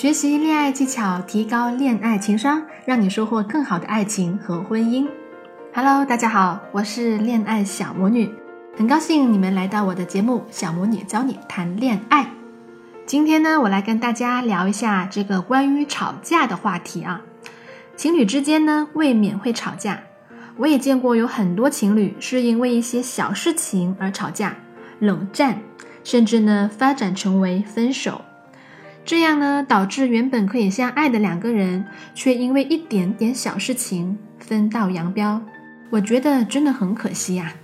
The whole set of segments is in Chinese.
学习恋爱技巧，提高恋爱情商，让你收获更好的爱情和婚姻。Hello，大家好，我是恋爱小魔女，很高兴你们来到我的节目《小魔女教你谈恋爱》。今天呢，我来跟大家聊一下这个关于吵架的话题啊。情侣之间呢，未免会吵架。我也见过有很多情侣是因为一些小事情而吵架、冷战，甚至呢发展成为分手。这样呢，导致原本可以相爱的两个人，却因为一点点小事情分道扬镳。我觉得真的很可惜呀。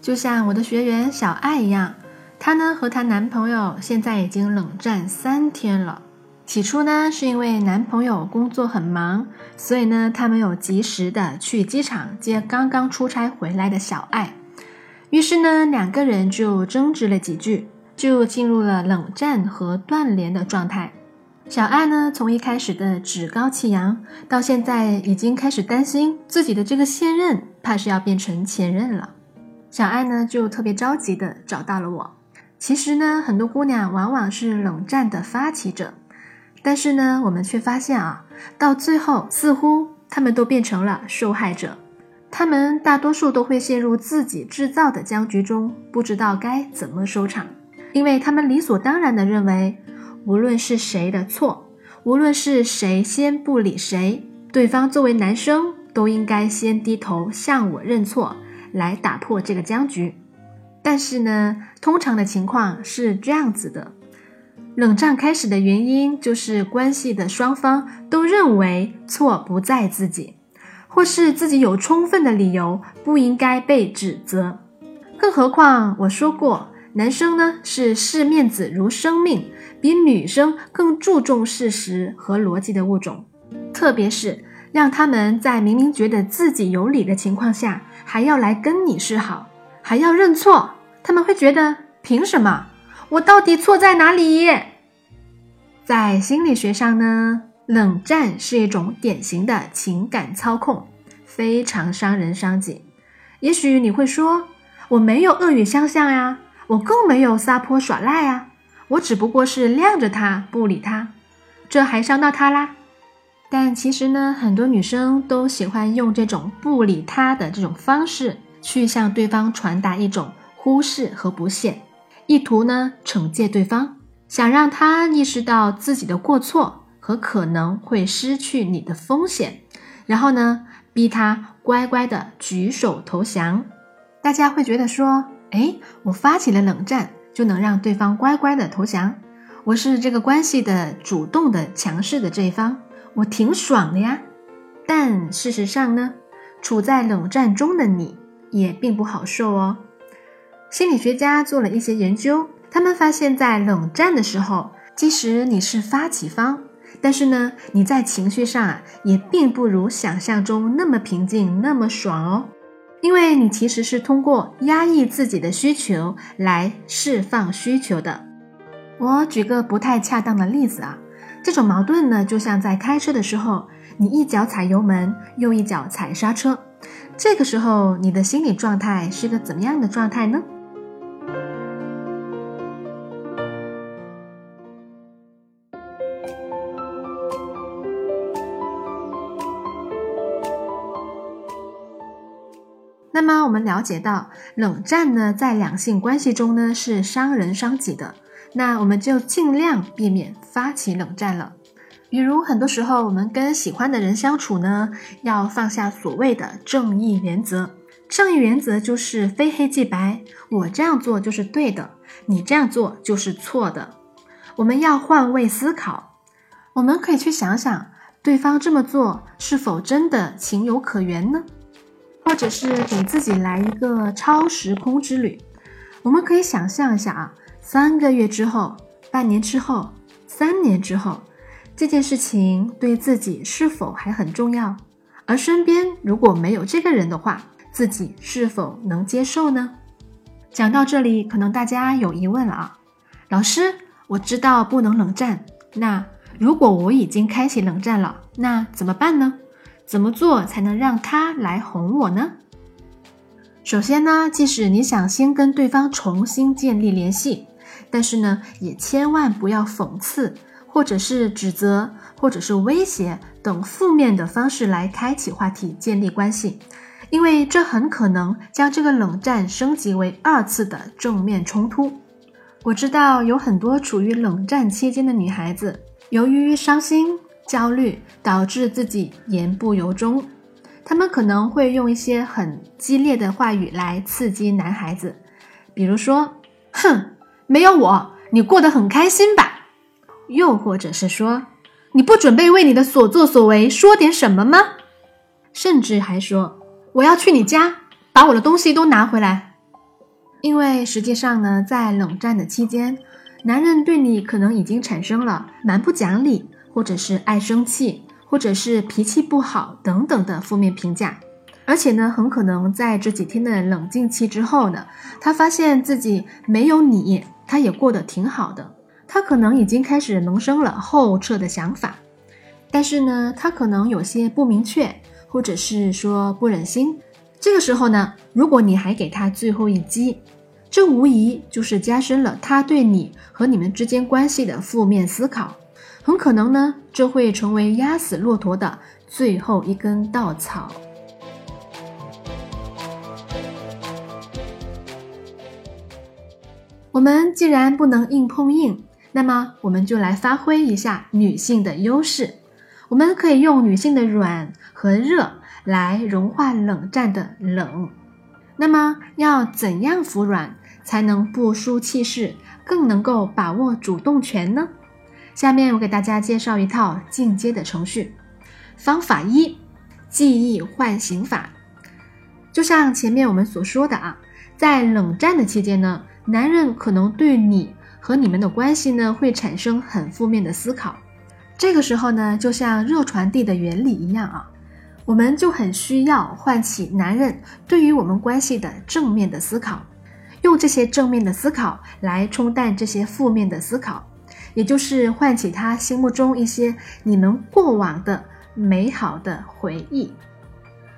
就像我的学员小爱一样，她呢和她男朋友现在已经冷战三天了。起初呢，是因为男朋友工作很忙，所以呢，他没有及时的去机场接刚刚出差回来的小爱。于是呢，两个人就争执了几句，就进入了冷战和断联的状态。小爱呢，从一开始的趾高气扬，到现在已经开始担心自己的这个现任，怕是要变成前任了。小爱呢，就特别着急的找到了我。其实呢，很多姑娘往往是冷战的发起者。但是呢，我们却发现啊，到最后似乎他们都变成了受害者，他们大多数都会陷入自己制造的僵局中，不知道该怎么收场，因为他们理所当然的认为，无论是谁的错，无论是谁先不理谁，对方作为男生都应该先低头向我认错，来打破这个僵局。但是呢，通常的情况是这样子的。冷战开始的原因就是关系的双方都认为错不在自己，或是自己有充分的理由不应该被指责。更何况我说过，男生呢是视面子如生命，比女生更注重事实和逻辑的物种。特别是让他们在明明觉得自己有理的情况下，还要来跟你示好，还要认错，他们会觉得凭什么？我到底错在哪里？在心理学上呢，冷战是一种典型的情感操控，非常伤人伤己。也许你会说，我没有恶语相向呀，我更没有撒泼耍赖啊，我只不过是晾着他不理他，这还伤到他啦。但其实呢，很多女生都喜欢用这种不理他的这种方式，去向对方传达一种忽视和不屑。意图呢，惩戒对方，想让他意识到自己的过错和可能会失去你的风险，然后呢，逼他乖乖的举手投降。大家会觉得说，哎，我发起了冷战，就能让对方乖乖的投降，我是这个关系的主动的强势的这一方，我挺爽的呀。但事实上呢，处在冷战中的你也并不好受哦。心理学家做了一些研究，他们发现，在冷战的时候，即使你是发起方，但是呢，你在情绪上啊，也并不如想象中那么平静、那么爽哦，因为你其实是通过压抑自己的需求来释放需求的。我举个不太恰当的例子啊，这种矛盾呢，就像在开车的时候，你一脚踩油门，又一脚踩刹车，这个时候你的心理状态是个怎么样的状态呢？那么我们了解到，冷战呢，在两性关系中呢是伤人伤己的。那我们就尽量避免发起冷战了。比如很多时候，我们跟喜欢的人相处呢，要放下所谓的正义原则。正义原则就是非黑即白，我这样做就是对的，你这样做就是错的。我们要换位思考，我们可以去想想，对方这么做是否真的情有可原呢？或者是给自己来一个超时空之旅，我们可以想象一下啊，三个月之后、半年之后、三年之后，这件事情对自己是否还很重要？而身边如果没有这个人的话，自己是否能接受呢？讲到这里，可能大家有疑问了啊，老师，我知道不能冷战，那如果我已经开启冷战了，那怎么办呢？怎么做才能让他来哄我呢？首先呢，即使你想先跟对方重新建立联系，但是呢，也千万不要讽刺或者是指责，或者是威胁等负面的方式来开启话题、建立关系，因为这很可能将这个冷战升级为二次的正面冲突。我知道有很多处于冷战期间的女孩子，由于伤心、焦虑，导致自己言不由衷。他们可能会用一些很激烈的话语来刺激男孩子，比如说：“哼，没有我，你过得很开心吧？”又或者是说，你不准备为你的所作所为说点什么吗？甚至还说，我要去你家，把我的东西都拿回来。因为实际上呢，在冷战的期间，男人对你可能已经产生了蛮不讲理，或者是爱生气，或者是脾气不好等等的负面评价。而且呢，很可能在这几天的冷静期之后呢，他发现自己没有你，他也过得挺好的。他可能已经开始萌生了后撤的想法，但是呢，他可能有些不明确，或者是说不忍心。这个时候呢，如果你还给他最后一击，这无疑就是加深了他对你和你们之间关系的负面思考。很可能呢，这会成为压死骆驼的最后一根稻草。我们既然不能硬碰硬。那么我们就来发挥一下女性的优势，我们可以用女性的软和热来融化冷战的冷。那么要怎样服软才能不输气势，更能够把握主动权呢？下面我给大家介绍一套进阶的程序。方法一：记忆唤醒法。就像前面我们所说的啊，在冷战的期间呢，男人可能对你。和你们的关系呢，会产生很负面的思考。这个时候呢，就像热传递的原理一样啊，我们就很需要唤起男人对于我们关系的正面的思考，用这些正面的思考来冲淡这些负面的思考，也就是唤起他心目中一些你们过往的美好的回忆。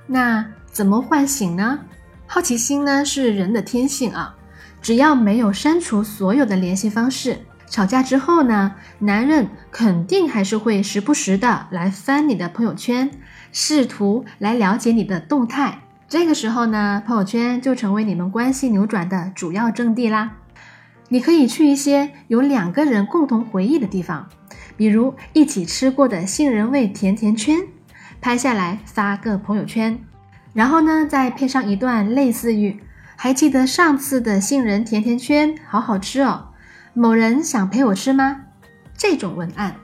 那怎么唤醒呢？好奇心呢，是人的天性啊。只要没有删除所有的联系方式，吵架之后呢，男人肯定还是会时不时的来翻你的朋友圈，试图来了解你的动态。这个时候呢，朋友圈就成为你们关系扭转的主要阵地啦。你可以去一些有两个人共同回忆的地方，比如一起吃过的杏仁味甜甜圈，拍下来发个朋友圈，然后呢，再配上一段类似于。还记得上次的杏仁甜甜圈，好好吃哦。某人想陪我吃吗？这种文案，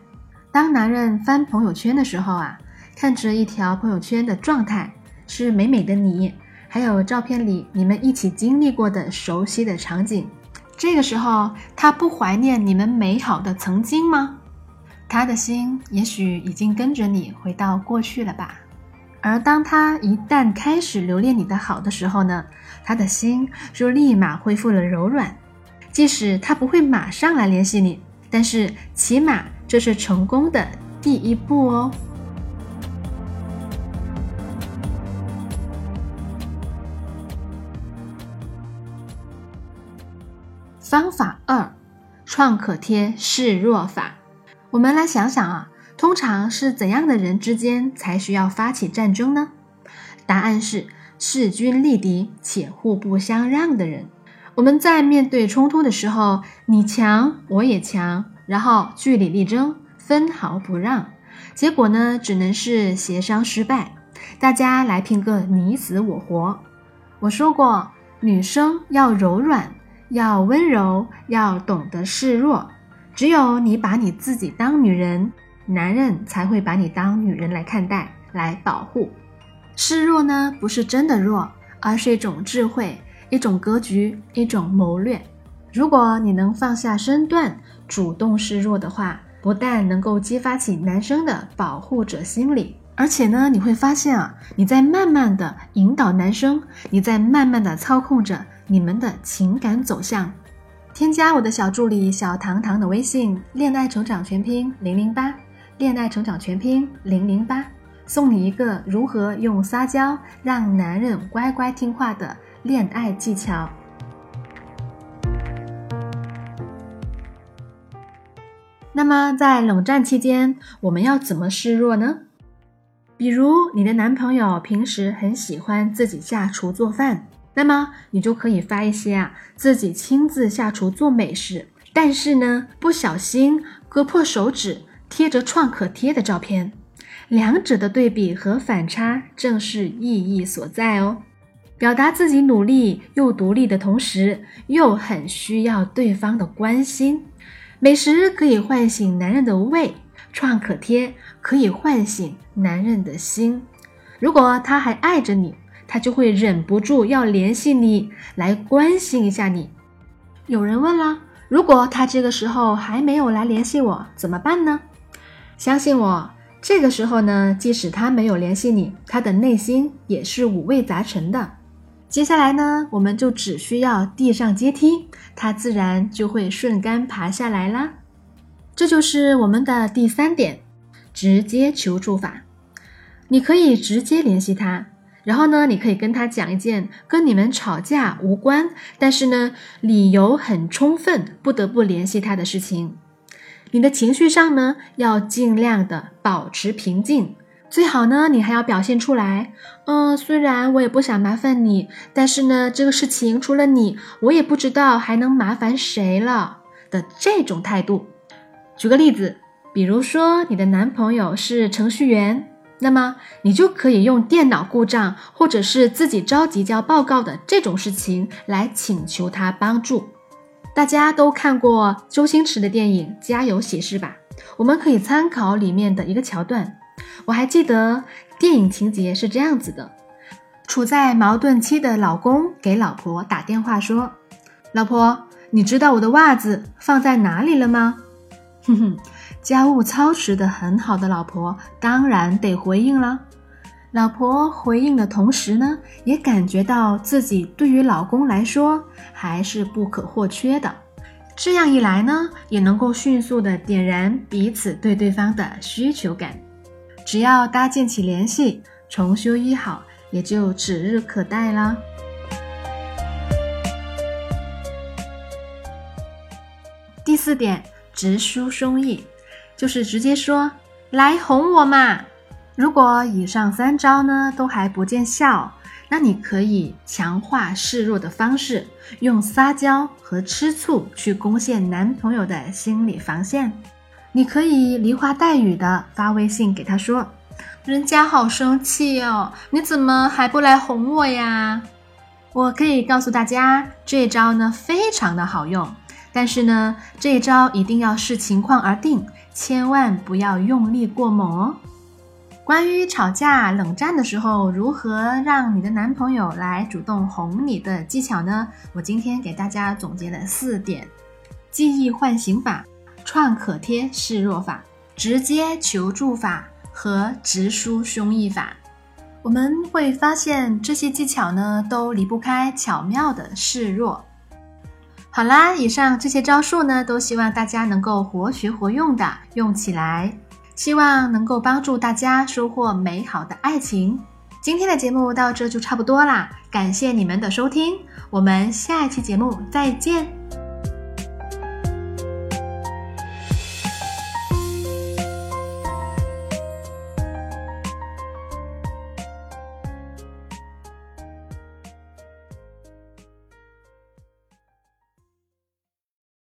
当男人翻朋友圈的时候啊，看着一条朋友圈的状态是美美的你，还有照片里你们一起经历过的熟悉的场景，这个时候他不怀念你们美好的曾经吗？他的心也许已经跟着你回到过去了吧。而当他一旦开始留恋你的好的时候呢，他的心就立马恢复了柔软。即使他不会马上来联系你，但是起码这是成功的第一步哦。方法二：创可贴示弱法。我们来想想啊。通常是怎样的人之间才需要发起战争呢？答案是势均力敌且互不相让的人。我们在面对冲突的时候，你强我也强，然后据理力争，分毫不让，结果呢，只能是协商失败，大家来拼个你死我活。我说过，女生要柔软，要温柔，要懂得示弱。只有你把你自己当女人。男人才会把你当女人来看待，来保护。示弱呢，不是真的弱，而是一种智慧，一种格局，一种谋略。如果你能放下身段，主动示弱的话，不但能够激发起男生的保护者心理，而且呢，你会发现啊，你在慢慢的引导男生，你在慢慢的操控着你们的情感走向。添加我的小助理小糖糖的微信，恋爱成长全拼零零八。恋爱成长全拼零零八，送你一个如何用撒娇让男人乖乖听话的恋爱技巧。那么在冷战期间，我们要怎么示弱呢？比如你的男朋友平时很喜欢自己下厨做饭，那么你就可以发一些啊自己亲自下厨做美食，但是呢不小心割破手指贴着创可贴的照片。两者的对比和反差正是意义所在哦。表达自己努力又独立的同时，又很需要对方的关心。美食可以唤醒男人的胃，创可贴可以唤醒男人的心。如果他还爱着你，他就会忍不住要联系你，来关心一下你。有人问了，如果他这个时候还没有来联系我，怎么办呢？相信我。这个时候呢，即使他没有联系你，他的内心也是五味杂陈的。接下来呢，我们就只需要递上阶梯，他自然就会顺杆爬下来啦。这就是我们的第三点，直接求助法。你可以直接联系他，然后呢，你可以跟他讲一件跟你们吵架无关，但是呢，理由很充分，不得不联系他的事情。你的情绪上呢，要尽量的保持平静，最好呢，你还要表现出来。嗯，虽然我也不想麻烦你，但是呢，这个事情除了你，我也不知道还能麻烦谁了的这种态度。举个例子，比如说你的男朋友是程序员，那么你就可以用电脑故障或者是自己着急交报告的这种事情来请求他帮助。大家都看过周星驰的电影《家有喜事》吧？我们可以参考里面的一个桥段。我还记得电影情节是这样子的：处在矛盾期的老公给老婆打电话说：“老婆，你知道我的袜子放在哪里了吗？”哼哼，家务操持的很好的老婆当然得回应了。老婆回应的同时呢，也感觉到自己对于老公来说还是不可或缺的。这样一来呢，也能够迅速的点燃彼此对对方的需求感。只要搭建起联系，重修一好，也就指日可待啦。第四点，直抒胸臆，就是直接说：“来哄我嘛。”如果以上三招呢都还不见效，那你可以强化示弱的方式，用撒娇和吃醋去攻陷男朋友的心理防线。你可以梨花带雨的发微信给他说：“人家好生气哦，你怎么还不来哄我呀？”我可以告诉大家，这招呢非常的好用，但是呢这一招一定要视情况而定，千万不要用力过猛哦。关于吵架冷战的时候，如何让你的男朋友来主动哄你的技巧呢？我今天给大家总结了四点：记忆唤醒法、创可贴示弱法、直接求助法和直抒胸臆法。我们会发现这些技巧呢，都离不开巧妙的示弱。好啦，以上这些招数呢，都希望大家能够活学活用的用起来。希望能够帮助大家收获美好的爱情。今天的节目到这就差不多啦，感谢你们的收听，我们下一期节目再见。